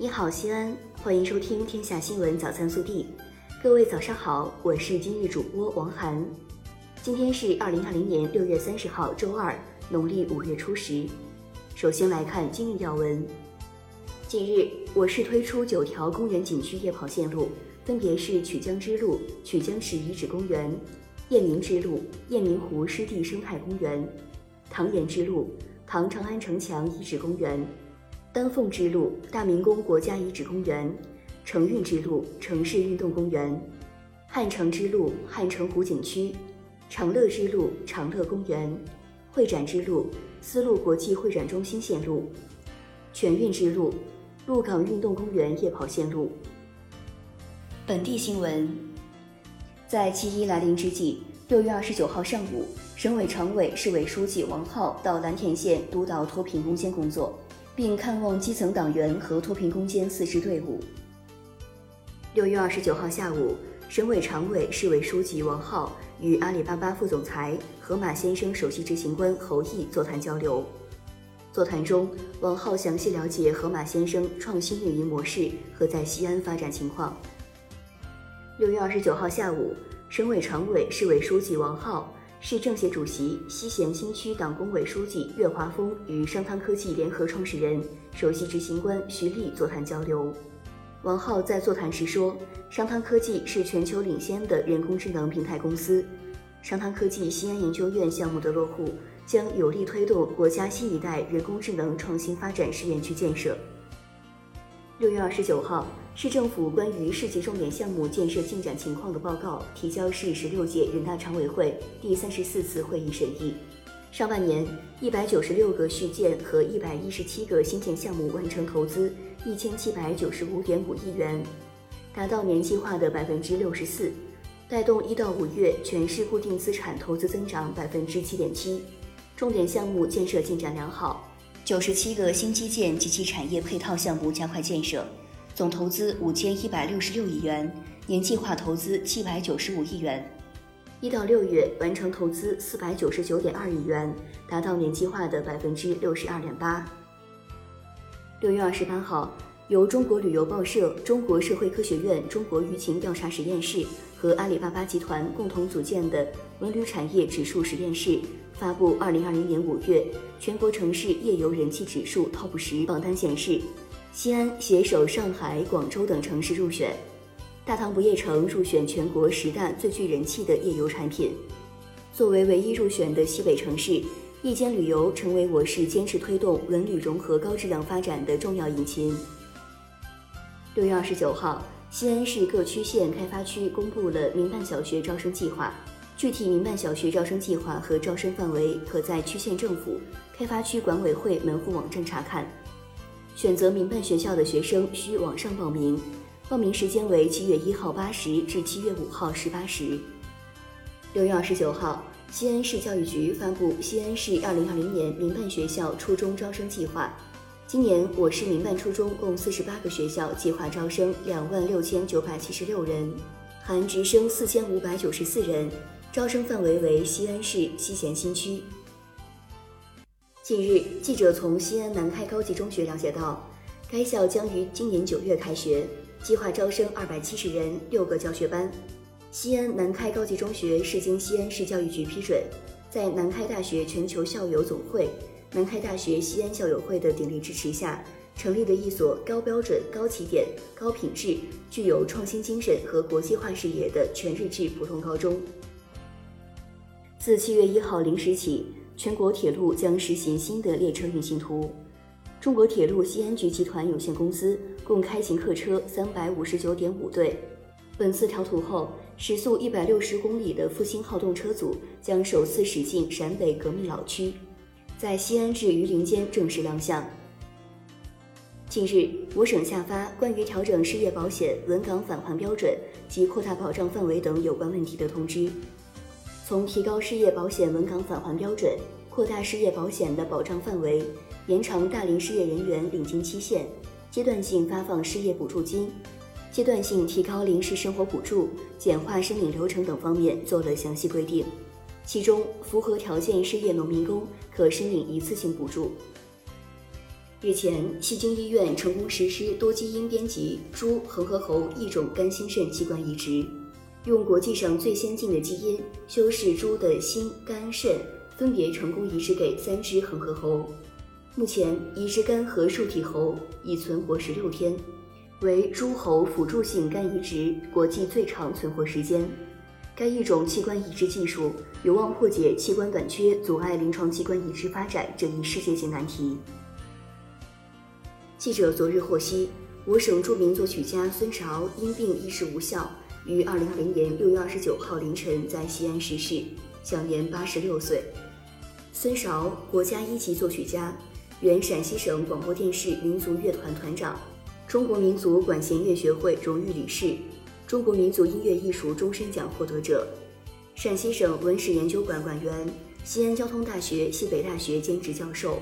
你好，西安，欢迎收听《天下新闻早餐速递》。各位早上好，我是今日主播王涵。今天是二零二零年六月三十号，周二，农历五月初十。首先来看今日要闻。近日，我市推出九条公园景区夜跑线路，分别是曲江之路、曲江市遗址公园、雁鸣之路、雁鸣湖湿地生态公园、唐岩之路、唐长安城墙遗址公园。丹凤之路、大明宫国家遗址公园、城运之路、城市运动公园、汉城之路、汉城湖景区、长乐之路、长乐公园、会展之路、丝路国际会展中心线路、全运之路、鹿港运动公园夜跑线路。本地新闻，在七一来临之际，六月二十九号上午，省委常委、市委书记王浩到蓝田县督导脱贫攻坚工作。并看望基层党员和脱贫攻坚四支队伍。六月二十九号下午，省委常委、市委书记王浩与阿里巴巴副总裁、盒马先生首席执行官侯毅座谈交流。座谈中，王浩详细了解盒马先生创新运营模式和在西安发展情况。六月二十九号下午，省委常委、市委书记王浩。市政协主席、西咸新区党工委书记岳华峰与商汤科技联合创始人、首席执行官徐立座谈交流。王浩在座谈时说：“商汤科技是全球领先的人工智能平台公司，商汤科技西安研究院项目的落户将有力推动国家新一代人工智能创新发展试验区建设。”六月二十九号。市政府关于市级重点项目建设进展情况的报告提交市十六届人大常委会第三十四次会议审议。上半年，一百九十六个续建和一百一十七个新建项目完成投资一千七百九十五点五亿元，达到年计划的百分之六十四，带动一到五月全市固定资产投资增长百分之七点七。重点项目建设进展良好，九十七个新基建及其产业配套项目加快建设。总投资五千一百六十六亿元，年计划投资七百九十五亿元。一到六月完成投资四百九十九点二亿元，达到年计划的百分之六十二点八。六月二十八号，由中国旅游报社、中国社会科学院中国舆情调查实验室和阿里巴巴集团共同组建的文旅产业指数实验室发布二零二零年五月全国城市夜游人气指数 TOP 十榜单显示。西安携手上海、广州等城市入选，大唐不夜城入选全国十大最具人气的夜游产品。作为唯一入选的西北城市，夜间旅游成为我市坚持推动文旅融合高质量发展的重要引擎。六月二十九号，西安市各区县开发区公布了民办小学招生计划，具体民办小学招生计划和招生范围可在区县政府、开发区管委会门户网站查看。选择民办学校的学生需网上报名，报名时间为七月一号八时至七月五号十八时。六月二十九号，西安市教育局发布西安市二零二零年民办学校初中招生计划。今年我市民办初中共四十八个学校计划招生两万六千九百七十六人，含直升四千五百九十四人，招生范围为西安市西咸新区。近日，记者从西安南开高级中学了解到，该校将于今年九月开学，计划招生二百七十人，六个教学班。西安南开高级中学是经西安市教育局批准，在南开大学全球校友总会、南开大学西安校友会的鼎力支持下，成立的一所高标准、高起点、高品质、具有创新精神和国际化视野的全日制普通高中。自七月一号零时起。全国铁路将实行新的列车运行图。中国铁路西安局集团有限公司共开行客车三百五十九点五对。本次调图后，时速一百六十公里的复兴号动车组将首次驶进陕北革命老区，在西安至榆林间正式亮相。近日，我省下发关于调整失业保险稳岗返还标准及扩大保障范围等有关问题的通知。从提高失业保险稳岗返还标准、扩大失业保险的保障范围、延长大龄失业人员领金期限、阶段性发放失业补助金、阶段性提高临时生活补助、简化申领流程等方面做了详细规定。其中，符合条件失业农民工可申领一次性补助。日前，西京医院成功实施多基因编辑猪、恒河猴异种肝心肾器官移植，用国际上最先进的基因修饰猪的心、肝、肾，分别成功移植给三只恒河猴。目前，移植肝和受体猴已存活十六天，为猪猴辅助性肝移植国际最长存活时间。该一种器官移植技术有望破解器官短缺阻碍临床器官移植发展这一世界性难题。记者昨日获悉，我省著名作曲家孙韶因病医治无效，于二零二零年六月二十九号凌晨在西安逝世，享年八十六岁。孙韶，国家一级作曲家，原陕西省广播电视民族乐团团长，中国民族管弦乐学会荣誉理事，中国民族音乐艺术终身奖获得者，陕西省文史研究馆馆员，西安交通大学、西北大学兼职教授。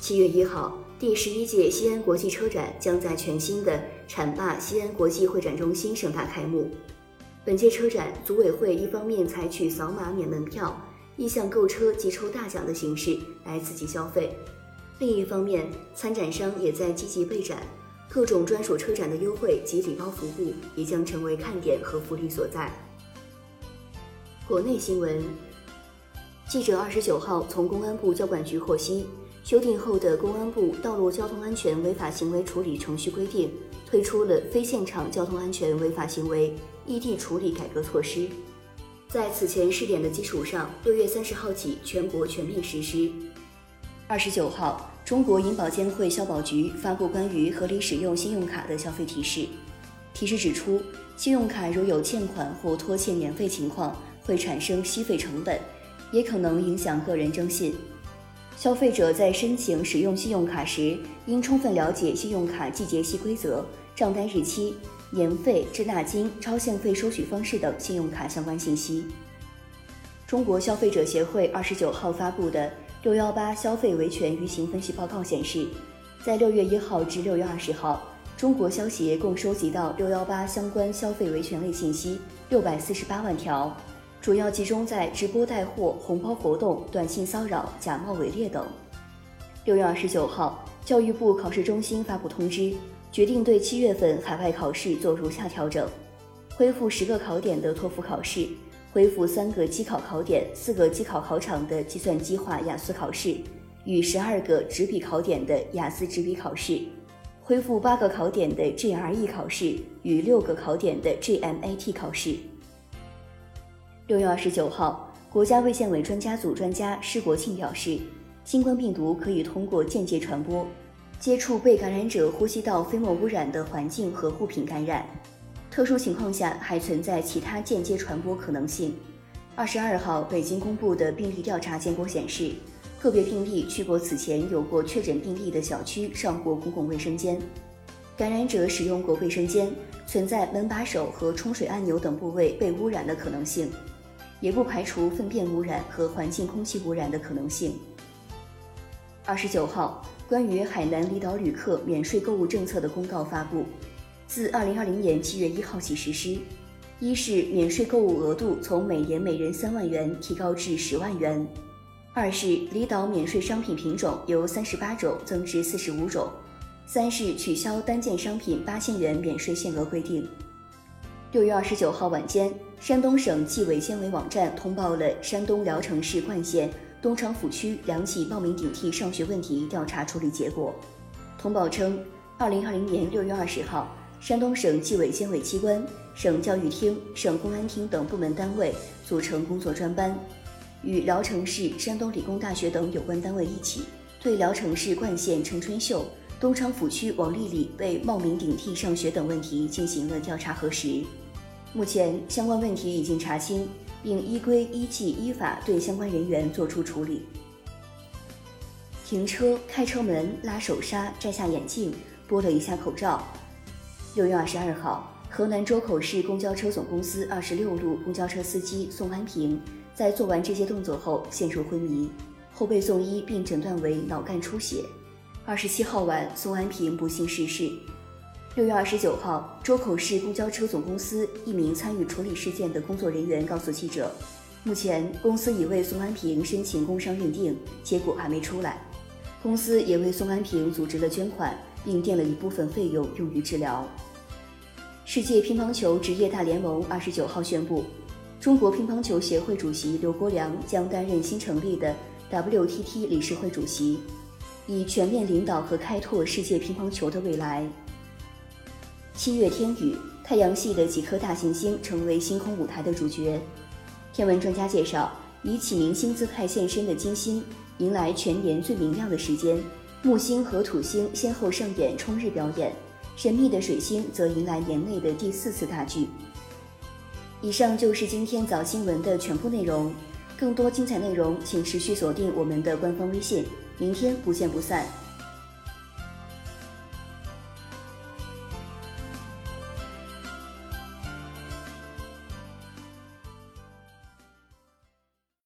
七月一号。第十一届西安国际车展将在全新的浐灞西安国际会展中心盛大开幕。本届车展，组委会一方面采取扫码免门票、意向购车即抽大奖的形式来刺激消费，另一方面，参展商也在积极备展，各种专属车展的优惠及礼包服务也将成为看点和福利所在。国内新闻，记者二十九号从公安部交管局获悉。修订后的《公安部道路交通安全违法行为处理程序规定》推出了非现场交通安全违法行为异地处理改革措施，在此前试点的基础上，六月三十号起全国全面实施。二十九号，中国银保监会消保局发布关于合理使用信用卡的消费提示，提示指出，信用卡如有欠款或拖欠年费情况，会产生息费成本，也可能影响个人征信。消费者在申请使用信用卡时，应充分了解信用卡季节性规则、账单日期、年费、滞纳金、超限费收取方式等信用卡相关信息。中国消费者协会二十九号发布的“六幺八消费维权舆情分析报告”显示，在六月一号至六月二十号，中国消协共收集到六幺八相关消费维权类信息六百四十八万条。主要集中在直播带货、红包活动、短信骚扰、假冒伪劣等。六月二十九号，教育部考试中心发布通知，决定对七月份海外考试做如下调整：恢复十个考点的托福考试，恢复三个机考考点、四个机考考场的计算机化雅思考试，与十二个纸笔考点的雅思纸笔考试，恢复八个考点的 GRE 考试与六个考点的 GMAT 考试。六月二十九号，国家卫健委专家组专家施国庆表示，新冠病毒可以通过间接传播，接触被感染者呼吸道飞沫污染的环境和物品感染，特殊情况下还存在其他间接传播可能性。二十二号，北京公布的病例调查结果显示，个别病例去过此前有过确诊病例的小区上过公共卫生间，感染者使用过卫生间，存在门把手和冲水按钮等部位被污染的可能性。也不排除粪便污染和环境空气污染的可能性。二十九号，关于海南离岛旅客免税购物政策的公告发布，自二零二零年七月一号起实施。一是免税购物额度从每年每人三万元提高至十万元；二是离岛免税商品品种由三十八种增至四十五种；三是取消单件商品八千元免税限额规定。六月二十九号晚间。山东省纪委监委网站通报了山东聊城市冠县东昌府区两起冒名顶替上学问题调查处理结果。通报称，二零二零年六月二十号，山东省纪委监委机关、省教育厅、省公安厅等部门单位组成工作专班，与聊城市、山东理工大学等有关单位一起，对聊城市冠县陈春秀、东昌府区王丽丽被冒名顶替上学等问题进行了调查核实。目前相关问题已经查清，并依规依纪依法对相关人员作出处理。停车、开车门、拉手刹、摘下眼镜、剥了一下口罩。六月二十二号，河南周口市公交车总公司二十六路公交车司机宋安平在做完这些动作后陷入昏迷，后被送医并诊断为脑干出血。二十七号晚，宋安平不幸逝世。六月二十九号，周口市公交车总公司一名参与处理事件的工作人员告诉记者，目前公司已为宋安平申请工伤认定，结果还没出来。公司也为宋安平组织了捐款，并垫了一部分费用用于治疗。世界乒乓球职业大联盟二十九号宣布，中国乒乓球协会主席刘国梁将担任新成立的 WTT 理事会主席，以全面领导和开拓世界乒乓球的未来。七月天宇，太阳系的几颗大行星成为星空舞台的主角。天文专家介绍，以启明星姿态现身的金星，迎来全年最明亮的时间。木星和土星先后上演冲日表演，神秘的水星则迎来年内的第四次大剧。以上就是今天早新闻的全部内容，更多精彩内容请持续锁定我们的官方微信。明天不见不散。